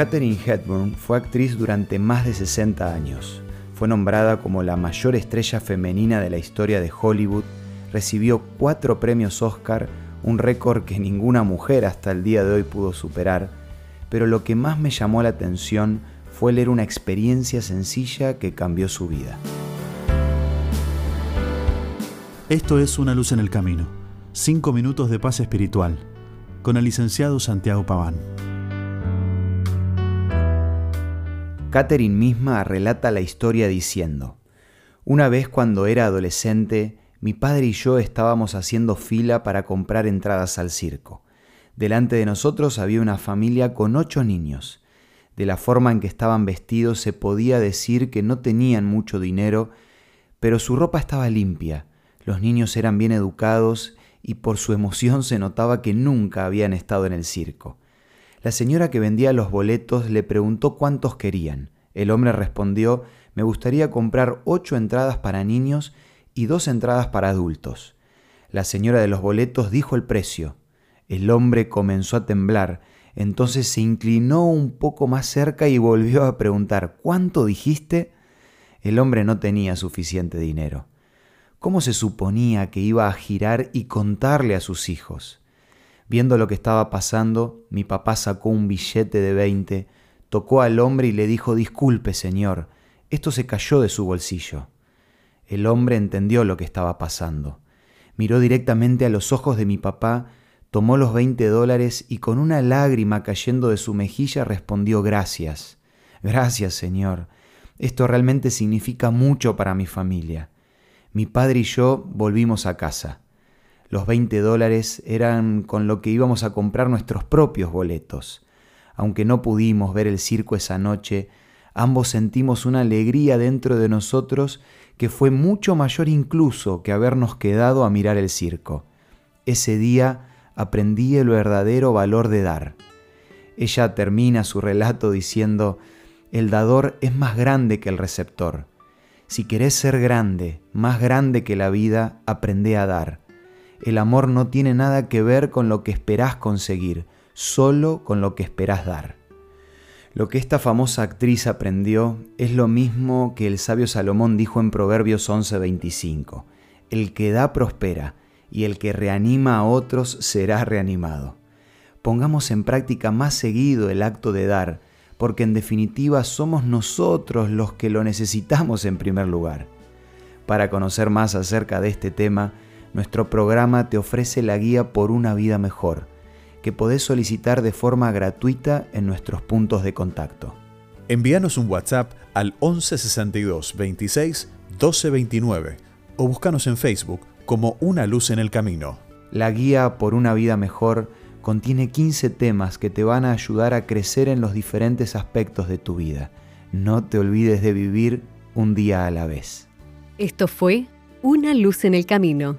Katherine Hepburn fue actriz durante más de 60 años. Fue nombrada como la mayor estrella femenina de la historia de Hollywood, recibió cuatro premios Oscar, un récord que ninguna mujer hasta el día de hoy pudo superar, pero lo que más me llamó la atención fue leer una experiencia sencilla que cambió su vida. Esto es Una luz en el camino, cinco minutos de paz espiritual, con el licenciado Santiago Paván. Catherine misma relata la historia diciendo, Una vez cuando era adolescente, mi padre y yo estábamos haciendo fila para comprar entradas al circo. Delante de nosotros había una familia con ocho niños. De la forma en que estaban vestidos se podía decir que no tenían mucho dinero, pero su ropa estaba limpia, los niños eran bien educados y por su emoción se notaba que nunca habían estado en el circo. La señora que vendía los boletos le preguntó cuántos querían. El hombre respondió, me gustaría comprar ocho entradas para niños y dos entradas para adultos. La señora de los boletos dijo el precio. El hombre comenzó a temblar, entonces se inclinó un poco más cerca y volvió a preguntar, ¿cuánto dijiste? El hombre no tenía suficiente dinero. ¿Cómo se suponía que iba a girar y contarle a sus hijos? Viendo lo que estaba pasando, mi papá sacó un billete de veinte, tocó al hombre y le dijo Disculpe, señor, esto se cayó de su bolsillo. El hombre entendió lo que estaba pasando. Miró directamente a los ojos de mi papá, tomó los veinte dólares y con una lágrima cayendo de su mejilla respondió Gracias. Gracias, señor. Esto realmente significa mucho para mi familia. Mi padre y yo volvimos a casa. Los 20 dólares eran con lo que íbamos a comprar nuestros propios boletos. Aunque no pudimos ver el circo esa noche, ambos sentimos una alegría dentro de nosotros que fue mucho mayor incluso que habernos quedado a mirar el circo. Ese día aprendí el verdadero valor de dar. Ella termina su relato diciendo, el dador es más grande que el receptor. Si querés ser grande, más grande que la vida, aprende a dar. El amor no tiene nada que ver con lo que esperás conseguir, solo con lo que esperás dar. Lo que esta famosa actriz aprendió es lo mismo que el sabio Salomón dijo en Proverbios 11:25. El que da prospera, y el que reanima a otros será reanimado. Pongamos en práctica más seguido el acto de dar, porque en definitiva somos nosotros los que lo necesitamos en primer lugar. Para conocer más acerca de este tema, nuestro programa te ofrece la guía por una vida mejor, que podés solicitar de forma gratuita en nuestros puntos de contacto. Envíanos un WhatsApp al 1162 26 1229 o búscanos en Facebook como Una Luz en el Camino. La guía por una vida mejor contiene 15 temas que te van a ayudar a crecer en los diferentes aspectos de tu vida. No te olvides de vivir un día a la vez. Esto fue Una Luz en el Camino